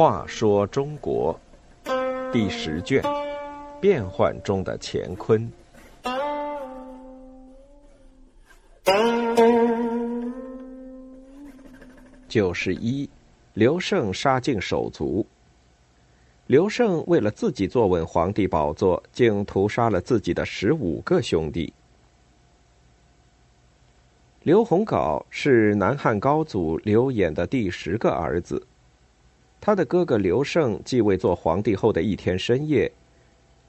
话说中国第十卷：变幻中的乾坤。九十一，刘胜杀尽手足。刘胜为了自己坐稳皇帝宝座，竟屠杀了自己的十五个兄弟。刘洪镐是南汉高祖刘演的第十个儿子。他的哥哥刘胜继位做皇帝后的一天深夜，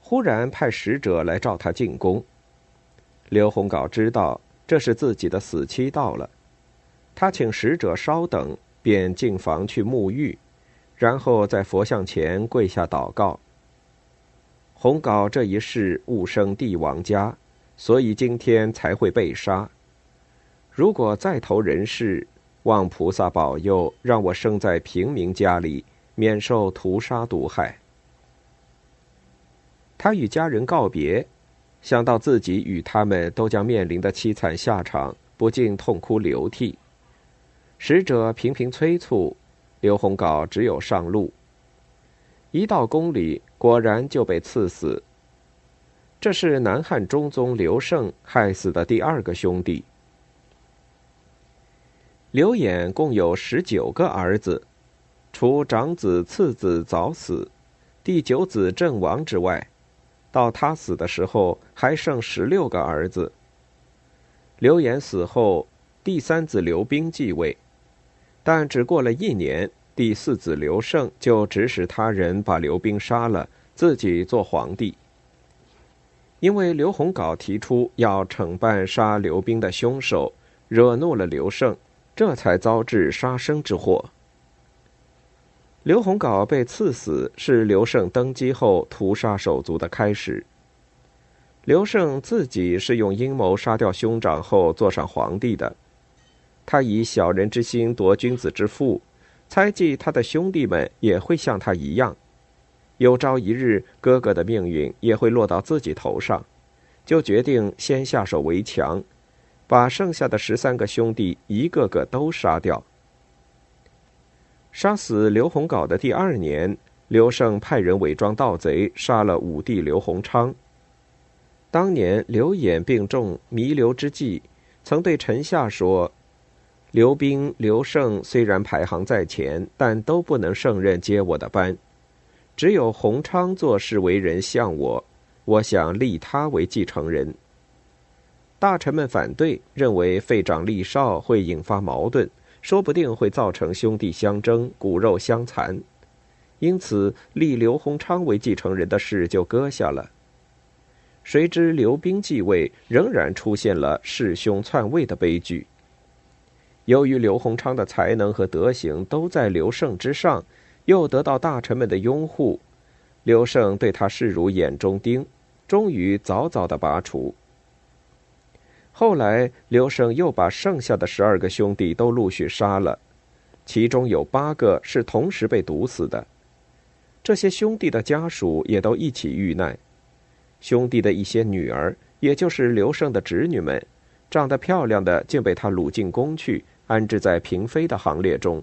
忽然派使者来召他进宫。刘洪镐知道这是自己的死期到了，他请使者稍等，便进房去沐浴，然后在佛像前跪下祷告。洪镐这一世误生帝王家，所以今天才会被杀。如果再投人世，望菩萨保佑，让我生在平民家里，免受屠杀毒害。他与家人告别，想到自己与他们都将面临的凄惨下场，不禁痛哭流涕。使者频频催促，刘洪镐只有上路。一到宫里，果然就被刺死。这是南汉中宗刘胜害死的第二个兄弟。刘演共有十九个儿子，除长子、次子早死，第九子阵亡之外，到他死的时候还剩十六个儿子。刘演死后，第三子刘兵继位，但只过了一年，第四子刘胜就指使他人把刘兵杀了，自己做皇帝。因为刘洪镐提出要惩办杀刘兵的凶手，惹怒了刘胜。这才遭致杀生之祸。刘洪镐被赐死，是刘胜登基后屠杀手足的开始。刘胜自己是用阴谋杀掉兄长后坐上皇帝的，他以小人之心夺君子之腹，猜忌他的兄弟们也会像他一样，有朝一日哥哥的命运也会落到自己头上，就决定先下手为强。把剩下的十三个兄弟一个个都杀掉。杀死刘洪镐的第二年，刘胜派人伪装盗贼，杀了武帝刘洪昌。当年刘演病重弥留之际，曾对臣下说：“刘兵、刘胜虽然排行在前，但都不能胜任接我的班。只有洪昌做事为人像我，我想立他为继承人。”大臣们反对，认为废长立少会引发矛盾，说不定会造成兄弟相争、骨肉相残，因此立刘洪昌为继承人的事就搁下了。谁知刘斌继位，仍然出现了弑兄篡位的悲剧。由于刘洪昌的才能和德行都在刘胜之上，又得到大臣们的拥护，刘胜对他视如眼中钉，终于早早的拔除。后来，刘胜又把剩下的十二个兄弟都陆续杀了，其中有八个是同时被毒死的。这些兄弟的家属也都一起遇难。兄弟的一些女儿，也就是刘胜的侄女们，长得漂亮的竟被他掳进宫去，安置在嫔妃的行列中。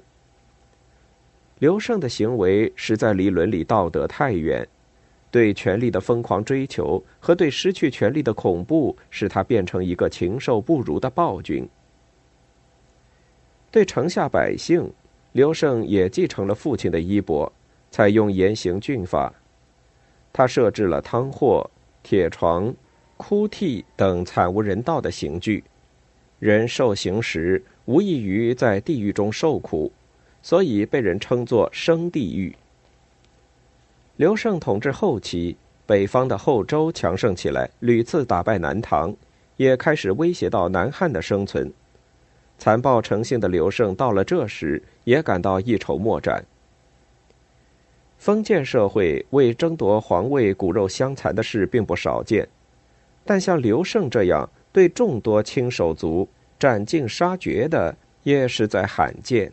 刘胜的行为实在离伦理道德太远。对权力的疯狂追求和对失去权力的恐怖，使他变成一个禽兽不如的暴君。对城下百姓，刘胜也继承了父亲的衣钵，采用严刑峻法。他设置了汤祸、铁床、哭涕等惨无人道的刑具，人受刑时无异于在地狱中受苦，所以被人称作“生地狱”。刘胜统治后期，北方的后周强盛起来，屡次打败南唐，也开始威胁到南汉的生存。残暴成性的刘胜到了这时，也感到一筹莫展。封建社会为争夺皇位骨肉相残的事并不少见，但像刘胜这样对众多亲手足斩尽杀绝的，也实在罕见。